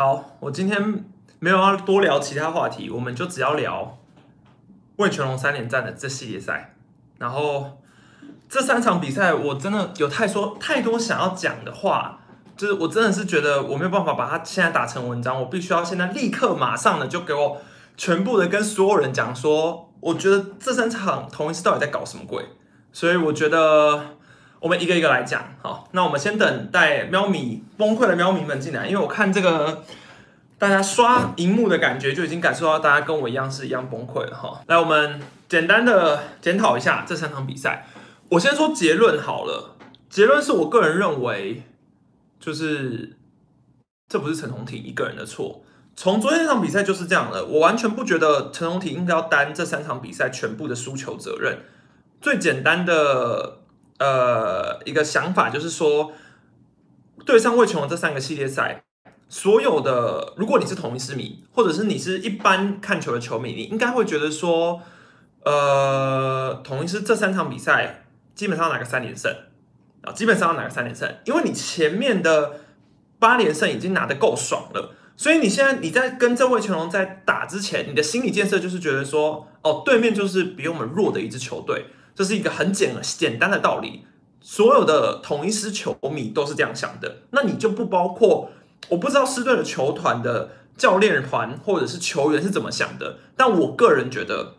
好，我今天没有要多聊其他话题，我们就只要聊魏全龙三连战的这系列赛。然后这三场比赛，我真的有太说太多想要讲的话，就是我真的是觉得我没有办法把它现在打成文章，我必须要现在立刻马上的就给我全部的跟所有人讲说，我觉得这三场同一次到底在搞什么鬼？所以我觉得我们一个一个来讲。好，那我们先等待喵咪崩溃的喵咪们进来，因为我看这个大家刷荧幕的感觉，就已经感受到大家跟我一样是一样崩溃了哈。来，我们简单的检讨一下这三场比赛。我先说结论好了，结论是我个人认为，就是这不是陈宏庭一个人的错。从昨天那场比赛就是这样的，我完全不觉得陈宏庭应该要担这三场比赛全部的输球责任。最简单的呃一个想法就是说，对上魏琼的这三个系列赛，所有的如果你是同一师迷，或者是你是一般看球的球迷，你应该会觉得说，呃，同一师这三场比赛基本上拿个三连胜啊，基本上要拿个三连胜，因为你前面的八连胜已经拿得够爽了。所以你现在你在跟这位成龙在打之前，你的心理建设就是觉得说，哦，对面就是比我们弱的一支球队，这是一个很简简单的道理。所有的同一师球迷都是这样想的。那你就不包括，我不知道狮队的球团的教练团或者是球员是怎么想的，但我个人觉得。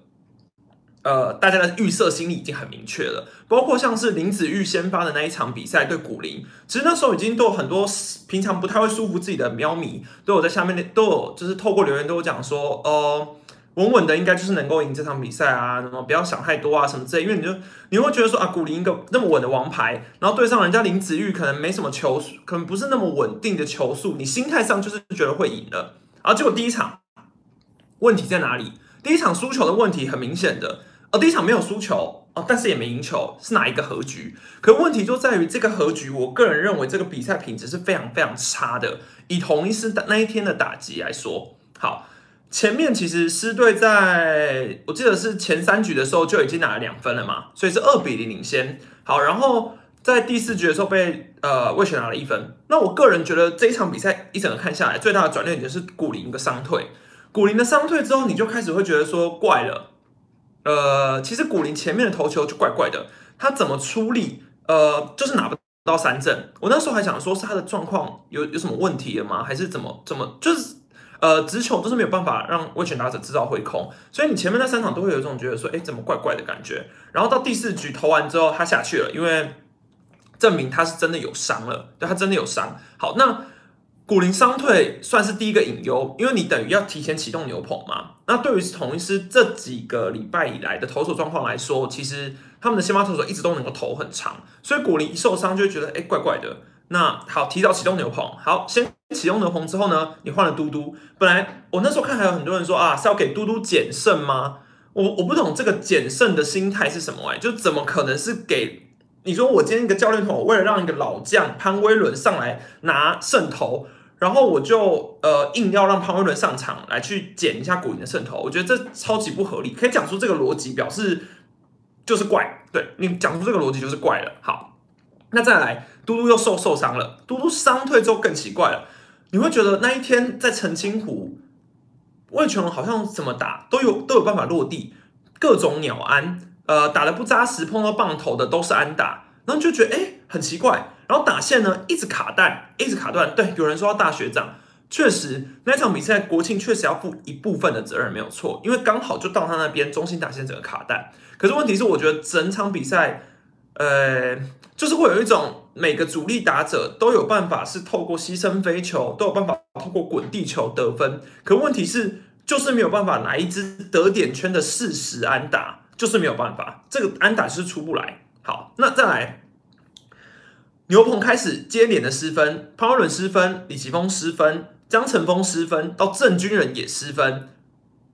呃，大家的预设心理已经很明确了，包括像是林子玉先发的那一场比赛对古林，其实那时候已经都有很多平常不太会舒服自己的喵迷都有在下面都有就是透过留言都有讲说，呃，稳稳的应该就是能够赢这场比赛啊，什么不要想太多啊什么之类，因为你就你会觉得说啊，古林一个那么稳的王牌，然后对上人家林子玉可能没什么球，可能不是那么稳定的球速，你心态上就是觉得会赢的，然后结果第一场问题在哪里？第一场输球的问题很明显的。哦，第一场没有输球哦，但是也没赢球，是哪一个和局？可问题就在于这个和局，我个人认为这个比赛品质是非常非常差的。以同一师的那一天的打击来说，好，前面其实狮队在我记得是前三局的时候就已经拿了两分了嘛，所以是二比零领先。好，然后在第四局的时候被呃魏权拿了一分。那我个人觉得这一场比赛一整个看下来，最大的转捩点是古林一个伤退。古林的伤退之后，你就开始会觉得说怪了。呃，其实古林前面的投球就怪怪的，他怎么出力，呃，就是拿不到三振。我那时候还想说，是他的状况有有什么问题了吗？还是怎么怎么，就是呃，直球都是没有办法让威权打者制造挥空，所以你前面那三场都会有一种觉得说，哎，怎么怪怪的感觉。然后到第四局投完之后，他下去了，因为证明他是真的有伤了，对他真的有伤。好，那。古林伤退算是第一个隐忧，因为你等于要提前启动牛棚嘛。那对于同一师这几个礼拜以来的投手状况来说，其实他们的先发投手一直都能够投很长，所以古林一受伤就会觉得哎怪怪的。那好，提早启动牛棚，好，先启动牛棚之后呢，你换了嘟嘟。本来我那时候看还有很多人说啊是要给嘟嘟减胜吗？我我不懂这个减胜的心态是什么哎，就怎么可能是给你说我今天一个教练团，为了让一个老将潘威伦上来拿胜投。然后我就呃硬要让潘威伦上场来去减一下古林的胜投，我觉得这超级不合理。可以讲出这个逻辑，表示就是怪。对你讲出这个逻辑就是怪了。好，那再来，嘟嘟又受受伤了。嘟嘟伤退之后更奇怪了，你会觉得那一天在澄清湖，魏全龙好像怎么打都有都有办法落地，各种鸟安，呃打的不扎实，碰到棒头的都是安打，然后就觉得哎很奇怪。然后打线呢，一直卡弹，一直卡断。对，有人说大学长，确实那场比赛国庆确实要负一部分的责任，没有错，因为刚好就到他那边中心打线整个卡弹。可是问题是，我觉得整场比赛，呃，就是会有一种每个主力打者都有办法是透过牺牲飞球，都有办法透过滚地球得分。可问题是，就是没有办法拿一支得点圈的事实安打，就是没有办法，这个安打是出不来。好，那再来。牛棚开始接连的失分，潘威伦失分，李奇峰失分，江晨峰失分，到郑军人也失分，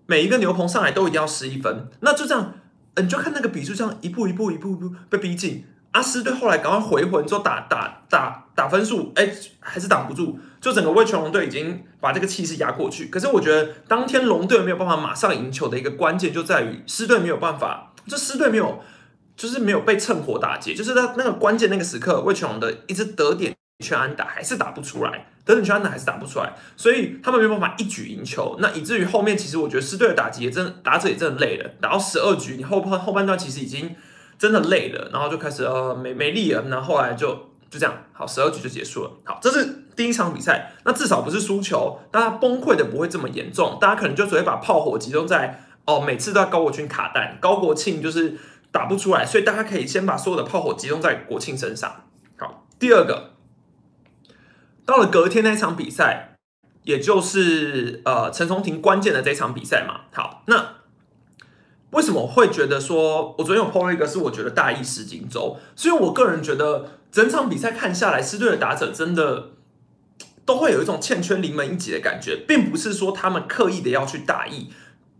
每一个牛棚上来都一定要失一分，那就这样，你就看那个比数这样一步一步一步一步被逼近。阿斯队后来赶快回魂之后打打打打分数，哎，还是挡不住，就整个魏全龙队已经把这个气势压过去。可是我觉得当天龙队没有办法马上赢球的一个关键就在于狮队没有办法，这狮队没有。就是没有被趁火打劫，就是在那个关键那个时刻，魏全龙的一支得点全安打还是打不出来，得点全安打还是打不出来，所以他们没有办法一举赢球。那以至于后面其实我觉得狮队的打击也真的打者也真的累了，打到十二局，你后半后半段其实已经真的累了，然后就开始呃没没力了，然后来就就这样，好，十二局就结束了。好，这是第一场比赛，那至少不是输球，大家崩溃的不会这么严重，大家可能就只会把炮火集中在哦每次都要高国军卡弹，高国庆就是打不出来，所以大家可以先把所有的炮火集中在国庆身上。好，第二个。到了隔天那场比赛，也就是呃陈松廷关键的这场比赛嘛。好，那为什么会觉得说，我昨天有 PO 了一个，是我觉得大意失荆州，所以我个人觉得整场比赛看下来，狮队的打者真的都会有一种欠缺临门一脚的感觉，并不是说他们刻意的要去大意。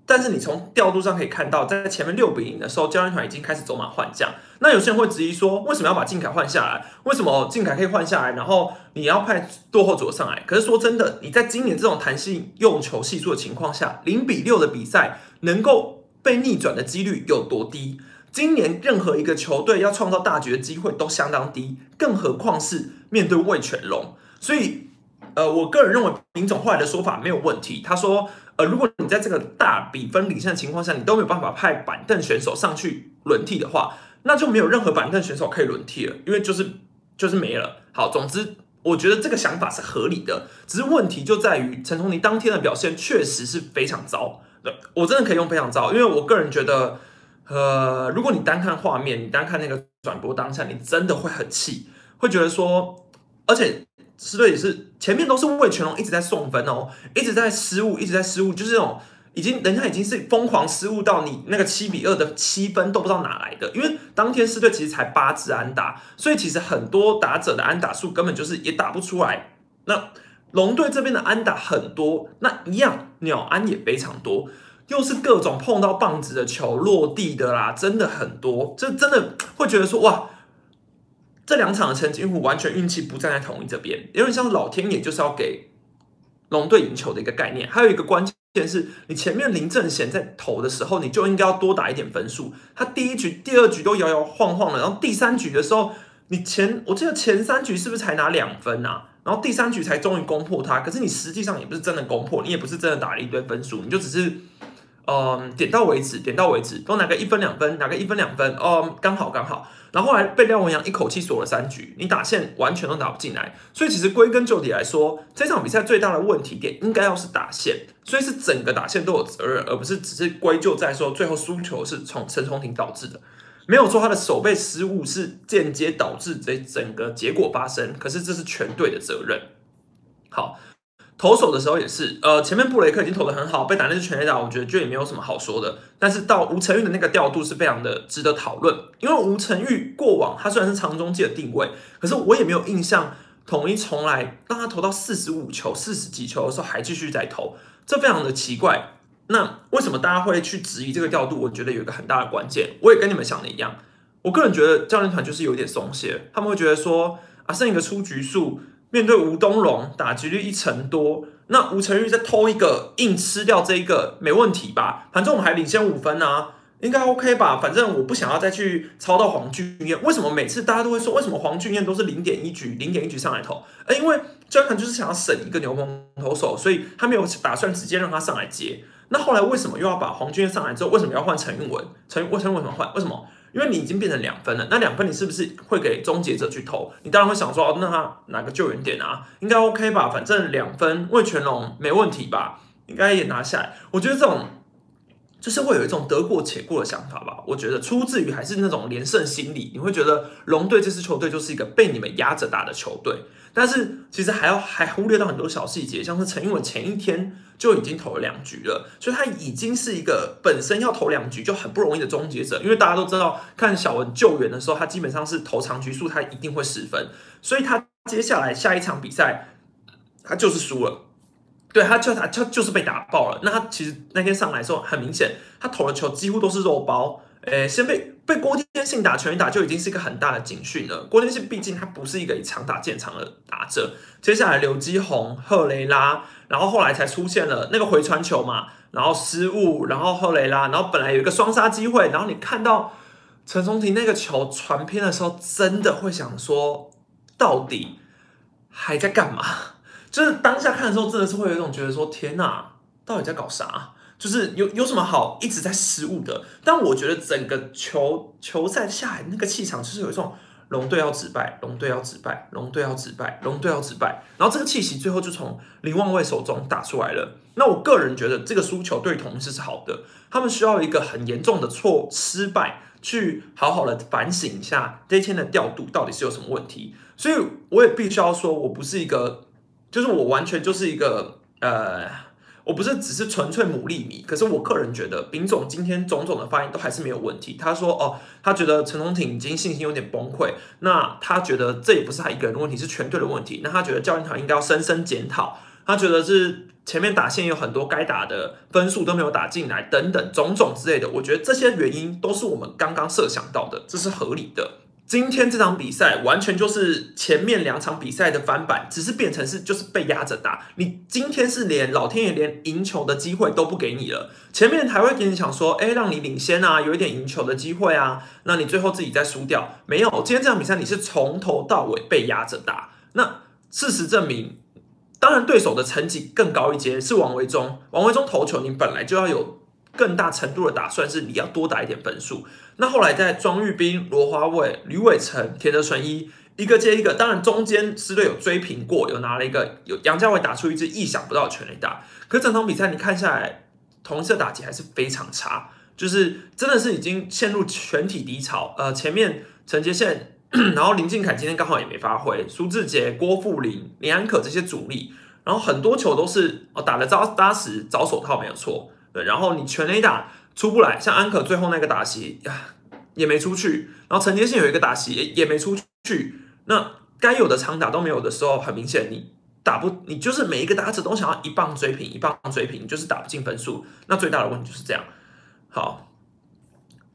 但是你从调度上可以看到，在前面六比零的时候，教练团已经开始走马换将。那有些人会质疑说，为什么要把靖凯换下来？为什么靖凯可以换下来，然后你要派落后左上来？可是说真的，你在今年这种弹性用球系数的情况下，零比六的比赛能够被逆转的几率有多低？今年任何一个球队要创造大局的机会都相当低，更何况是面对魏全龙。所以，呃，我个人认为林总后来的说法没有问题。他说。呃，如果你在这个大比分领先的情况下，你都没有办法派板凳选手上去轮替的话，那就没有任何板凳选手可以轮替了，因为就是就是没了。好，总之我觉得这个想法是合理的，只是问题就在于陈崇尼当天的表现确实是非常糟。我真的可以用非常糟，因为我个人觉得，呃，如果你单看画面，你单看那个转播当下，你真的会很气，会觉得说，而且。狮队也是前面都是魏全龙一直在送分哦，一直在失误，一直在失误，就是这种已经人家已经是疯狂失误到你那个七比二的七分都不知道哪来的。因为当天狮队其实才八支安打，所以其实很多打者的安打数根本就是也打不出来。那龙队这边的安打很多，那一样鸟安也非常多，又是各种碰到棒子的球落地的啦，真的很多，这真的会觉得说哇。这两场的陈金虎完全运气不站在同一这边，有点像老天爷就是要给龙队赢球的一个概念。还有一个关键是你前面林正贤在投的时候，你就应该要多打一点分数。他第一局、第二局都摇摇晃晃的，然后第三局的时候，你前我记得前三局是不是才拿两分啊？然后第三局才终于攻破他，可是你实际上也不是真的攻破，你也不是真的打了一堆分数，你就只是。嗯，点到为止，点到为止，都拿个一分两分，拿个一分两分，哦，刚好刚好。然后后来被廖文阳一口气锁了三局，你打线完全都打不进来。所以其实归根究底来说，这场比赛最大的问题点应该要是打线，所以是整个打线都有责任，而不是只是归咎在说最后输球是从陈崇廷导致的。没有说他的守备失误是间接导致这整个结果发生，可是这是全队的责任。好。投手的时候也是，呃，前面布雷克已经投的很好，被打那是全垒打，我觉得就也没有什么好说的。但是到吴成玉的那个调度是非常的值得讨论，因为吴成玉过往他虽然是长中界的定位，可是我也没有印象统一从来让他投到四十五球、四十几球的时候还继续在投，这非常的奇怪。那为什么大家会去质疑这个调度？我觉得有一个很大的关键，我也跟你们想的一样，我个人觉得教练团就是有点松懈，他们会觉得说啊，剩一个出局数。面对吴东龙打击率一成多，那吴成玉再偷一个硬吃掉这一个没问题吧？反正我们还领先五分啊，应该 OK 吧？反正我不想要再去抄到黄俊彦。为什么每次大家都会说，为什么黄俊彦都是零点一局、零点一局上来投？呃，因为教练就是想要省一个牛棚投手，所以他没有打算直接让他上来接。那后来为什么又要把黄俊上来之后，为什么要换陈运文？陈为陈为什么换？为什么？因为你已经变成两分了，那两分你是不是会给终结者去投？你当然会想说，哦，那他哪个救援点啊？应该 OK 吧？反正两分魏全龙没问题吧？应该也拿下来。我觉得这种就是会有一种得过且过的想法吧。我觉得出自于还是那种连胜心理，你会觉得龙队这支球队就是一个被你们压着打的球队。但是其实还要还忽略到很多小细节，像是陈英文前一天就已经投了两局了，所以他已经是一个本身要投两局就很不容易的终结者。因为大家都知道，看小文救援的时候，他基本上是投长局数，他一定会失分，所以他接下来下一场比赛他就是输了。对他就他他就是被打爆了。那他其实那天上来的时候，很明显他投的球几乎都是肉包。诶，先被被郭天信打全打就已经是一个很大的警讯了。郭天信毕竟他不是一个以长打见长的打者。接下来刘基宏、赫雷拉，然后后来才出现了那个回传球嘛，然后失误，然后赫雷拉，然后本来有一个双杀机会，然后你看到陈松廷那个球传偏的时候，真的会想说，到底还在干嘛？就是当下看的时候，真的是会有一种觉得说，天哪，到底在搞啥？就是有有什么好一直在失误的？但我觉得整个球球赛下来那个气场，就是有一种龙队要止败，龙队要止败，龙队要止败，龙队要止败，然后这个气息最后就从林望卫手中打出来了。那我个人觉得这个输球对同事是好的，他们需要一个很严重的错失败，去好好的反省一下这一天的调度到底是有什么问题。所以我也必须要说，我不是一个，就是我完全就是一个呃。我不是只是纯粹牡蛎迷，可是我个人觉得丙总今天种种的发言都还是没有问题。他说：“哦，他觉得陈龙挺已经信心有点崩溃，那他觉得这也不是他一个人的问题，是全队的问题。那他觉得教练团应该要深深检讨。他觉得是前面打线有很多该打的分数都没有打进来，等等种种之类的。我觉得这些原因都是我们刚刚设想到的，这是合理的。”今天这场比赛完全就是前面两场比赛的翻版，只是变成是就是被压着打。你今天是连老天爷连赢球的机会都不给你了，前面还会给你想说，哎，让你领先啊，有一点赢球的机会啊，那你最后自己再输掉，没有。今天这场比赛你是从头到尾被压着打。那事实证明，当然对手的成绩更高一阶，是王维忠。王维忠投球，你本来就要有更大程度的打算，是你要多打一点分数。那后来在庄玉斌、罗华伟、吕伟成、田德纯一一个接一个，当然中间师队有追平过，有拿了一个有杨家伟打出一支意想不到的全垒打。可整场比赛你看下来，同一的打击还是非常差，就是真的是已经陷入全体低潮。呃，前面陈杰宪，然后林敬凯今天刚好也没发挥，苏志杰、郭富林、林安可这些主力，然后很多球都是哦打的扎扎实，找手套没有错，对，然后你全垒打。出不来，像安可最后那个打席呀也没出去，然后陈杰信有一个打席也也没出去，那该有的长打都没有的时候，很明显你打不，你就是每一个打者都想要一棒追平，一棒追平，就是打不进分数，那最大的问题就是这样。好，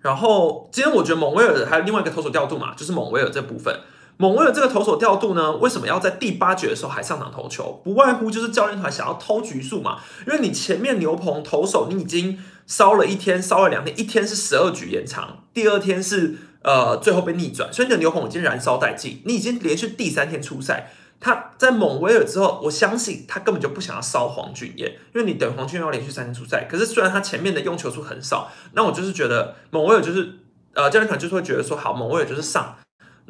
然后今天我觉得蒙威尔还有另外一个投手调度嘛，就是蒙威尔这部分。蒙威尔这个投手调度呢，为什么要在第八局的时候还上场投球？不外乎就是教练团想要偷局数嘛。因为你前面牛棚投手你已经烧了一天，烧了两天，一天是十二局延长，第二天是呃最后被逆转，所以你的牛棚已经燃烧殆尽。你已经连续第三天出赛，他在蒙威尔之后，我相信他根本就不想要烧黄俊彦，因为你等黄俊彦要连续三天出赛。可是虽然他前面的用球数很少，那我就是觉得蒙威尔就是呃教练团就是会觉得说好，蒙威尔就是上。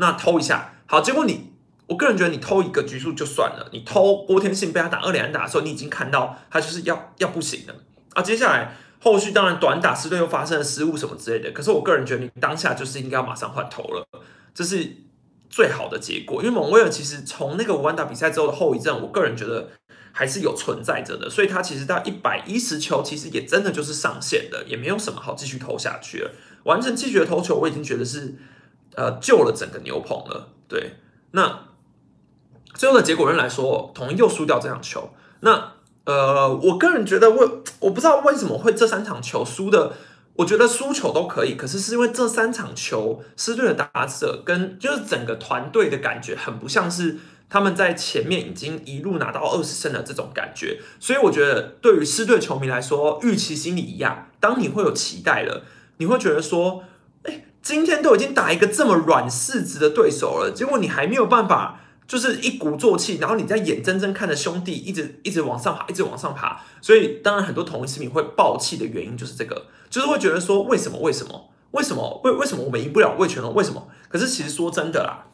那偷一下，好，结果你，我个人觉得你偷一个局数就算了，你偷郭天信被他打二连打的时候，你已经看到他就是要要不行了啊。接下来后续当然短打失队又发生了失误什么之类的，可是我个人觉得你当下就是应该要马上换头了，这是最好的结果。因为蒙威尔其实从那个五万打比赛之后的后遗症，我个人觉得还是有存在着的，所以他其实到一百一十球其实也真的就是上限的，也没有什么好继续投下去了。完成继续的投球，我已经觉得是。呃，救了整个牛棚了。对，那最后的结果论来说，统一又输掉这场球。那呃，我个人觉得，我我不知道为什么会这三场球输的。我觉得输球都可以，可是是因为这三场球狮队的打者跟就是整个团队的感觉很不像是他们在前面已经一路拿到二十胜的这种感觉。所以我觉得，对于狮队球迷来说，预期心理一样。当你会有期待了，你会觉得说。今天都已经打一个这么软柿子的对手了，结果你还没有办法，就是一鼓作气，然后你在眼睁睁看着兄弟一直一直往上爬，一直往上爬，所以当然很多同一市民会爆气的原因就是这个，就是会觉得说为什么为什么为什么为为什么我们赢不了魏全龙？为什么？可是其实说真的啦，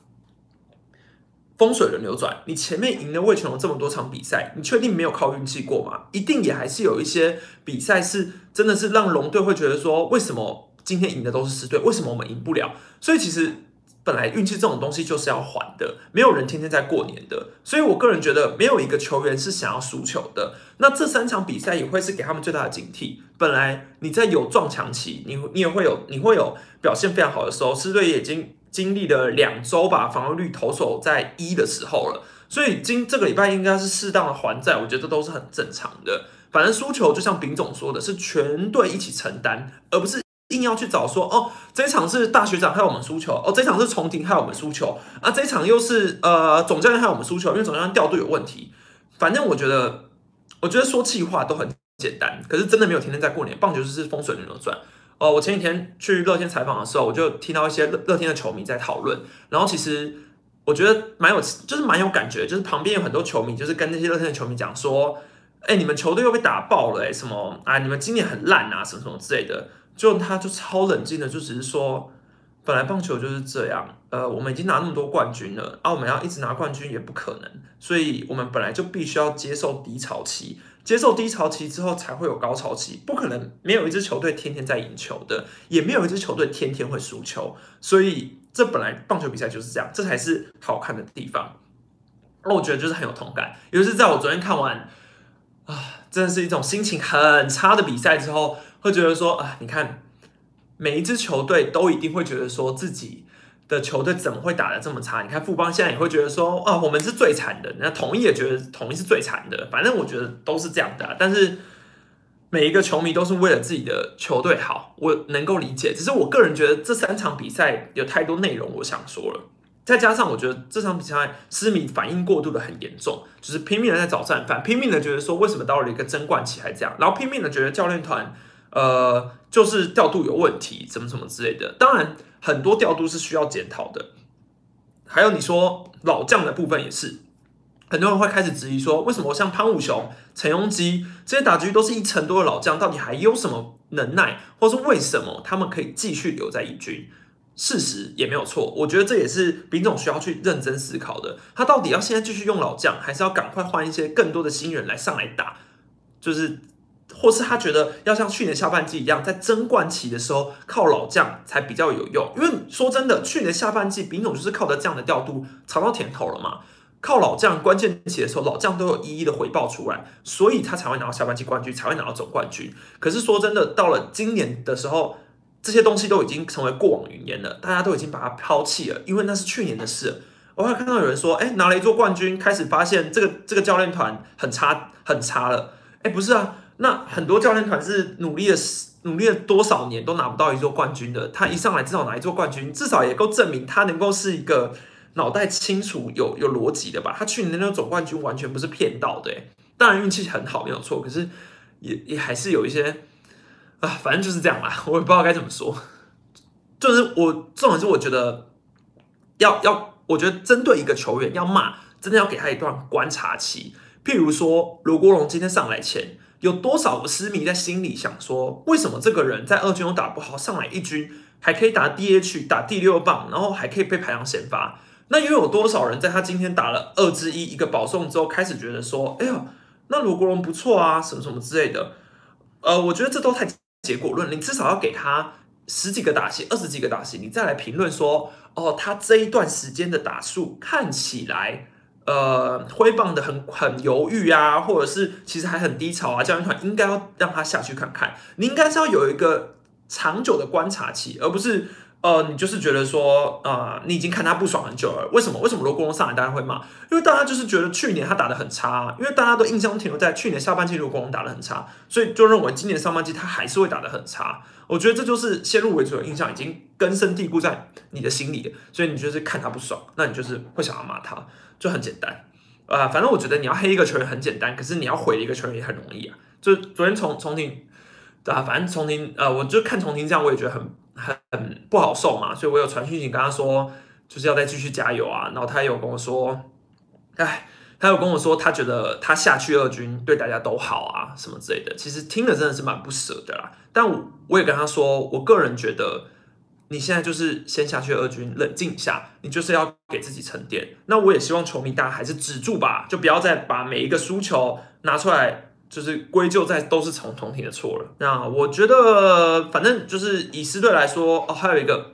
风水轮流转，你前面赢了魏全龙这么多场比赛，你确定没有靠运气过吗？一定也还是有一些比赛是真的是让龙队会觉得说为什么？今天赢的都是四队，为什么我们赢不了？所以其实本来运气这种东西就是要还的，没有人天天在过年的。所以我个人觉得，没有一个球员是想要输球的。那这三场比赛也会是给他们最大的警惕。本来你在有撞墙期，你你也会有你会有表现非常好的时候，四队也已经经历了两周吧，防御率投手在一的时候了。所以今这个礼拜应该是适当的还债，我觉得这都是很正常的。反正输球就像丙总说的，是全队一起承担，而不是。硬要去找说哦，这场是大学长害我们输球，哦，这场是重庭害我们输球啊，这场又是呃总教练害我们输球，因为总教练调度有问题。反正我觉得，我觉得说气话都很简单，可是真的没有天天在过年。棒球就是风水轮流转。哦，我前几天去乐天采访的时候，我就听到一些乐乐天的球迷在讨论，然后其实我觉得蛮有，就是蛮有感觉，就是旁边有很多球迷，就是跟那些乐天的球迷讲说，哎，你们球队又被打爆了，哎，什么啊，你们今年很烂啊，什么什么之类的。就他就超冷静的，就只是说，本来棒球就是这样，呃，我们已经拿那么多冠军了，啊，我们要一直拿冠军也不可能，所以我们本来就必须要接受低潮期，接受低潮期之后才会有高潮期，不可能没有一支球队天天在赢球的，也没有一支球队天天会输球，所以这本来棒球比赛就是这样，这才是好看的地方。那我觉得就是很有同感，尤其是在我昨天看完啊，真的是一种心情很差的比赛之后。会觉得说啊，你看每一支球队都一定会觉得说自己的球队怎么会打得这么差？你看富邦现在也会觉得说啊，我们是最惨的。那统一也觉得统一是最惨的。反正我觉得都是这样的。但是每一个球迷都是为了自己的球队好，我能够理解。只是我个人觉得这三场比赛有太多内容我想说了，再加上我觉得这场比赛失迷反应过度的很严重，就是拼命的在找战犯，拼命的觉得说为什么到了一个争冠期还这样，然后拼命的觉得教练团。呃，就是调度有问题，什么什么之类的。当然，很多调度是需要检讨的。还有你说老将的部分也是，很多人会开始质疑说，为什么像潘武雄、陈庸基这些打局都是一成多的老将，到底还有什么能耐，或是为什么他们可以继续留在一军？事实也没有错，我觉得这也是丙总需要去认真思考的。他到底要现在继续用老将，还是要赶快换一些更多的新人来上来打？就是。或是他觉得要像去年下半季一样，在争冠期的时候靠老将才比较有用，因为说真的，去年下半季丙总就是靠着这样的调度尝到甜头了嘛。靠老将关键期的时候，老将都有一一的回报出来，所以他才会拿到下半季冠军，才会拿到总冠军。可是说真的，到了今年的时候，这些东西都已经成为过往云烟了，大家都已经把它抛弃了，因为那是去年的事。我还看到有人说，哎，拿了一座冠军，开始发现这个这个教练团很差很差了。哎，不是啊。那很多教练团是努力了努力了多少年都拿不到一座冠军的，他一上来至少拿一座冠军，至少也够证明他能够是一个脑袋清楚、有有逻辑的吧？他去年那个总冠军完全不是骗到的，当然运气很好没有错，可是也也还是有一些啊，反正就是这样啦，我也不知道该怎么说。就是我重点是我觉得要要，我觉得针对一个球员要骂，真的要给他一段观察期。譬如说卢国荣今天上来前。有多少个私迷在心里想说，为什么这个人在二军都打不好，上来一军还可以打 DH 打第六棒，然后还可以被排上先发？那又有多少人在他今天打了二之一一个保送之后，开始觉得说，哎呀，那罗国荣不错啊，什么什么之类的？呃，我觉得这都太结果论，你至少要给他十几个打戏，二十几个打戏，你再来评论说，哦，他这一段时间的打数看起来。呃，挥棒的很很犹豫啊，或者是其实还很低潮啊，教练团应该要让他下去看看。你应该是要有一个长久的观察期，而不是呃，你就是觉得说啊，你已经看他不爽很久了。为什么？为什么罗国荣上来大家会骂？因为大家就是觉得去年他打的很差，因为大家都印象停留在去年下半季罗国荣打的很差，所以就认为今年上半季他还是会打的很差。我觉得这就是先入为主的印象已经根深蒂固在你的心里，所以你就是看他不爽，那你就是会想要骂他。就很简单，啊，反正我觉得你要黑一个球员很简单，可是你要毁一个球员也很容易啊。就昨天重重庆，啊，反正重庆，呃，我就看重庆这样，我也觉得很很不好受嘛，所以我有传讯息跟他说，就是要再继续加油啊。然后他有跟我说，哎，他有跟我说，他觉得他下去二军对大家都好啊，什么之类的。其实听了真的是蛮不舍的啦。但我我也跟他说，我个人觉得。你现在就是先下去二军冷静一下，你就是要给自己沉淀。那我也希望球迷大家还是止住吧，就不要再把每一个输球拿出来，就是归咎在都是从同体的错了。那我觉得，反正就是以狮队来说，哦，还有一个，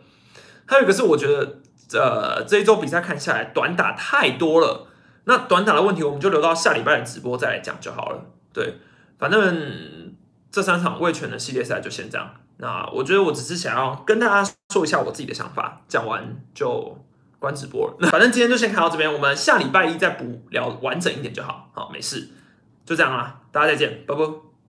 还有一个是我觉得，呃，这一周比赛看下来短打太多了。那短打的问题，我们就留到下礼拜的直播再来讲就好了。对，反正这三场卫权的系列赛就先这样。那我觉得我只是想要跟大家说一下我自己的想法，讲完就关直播了。那 反正今天就先看到这边，我们下礼拜一再补聊完整一点就好。好，没事，就这样啦，大家再见，拜拜。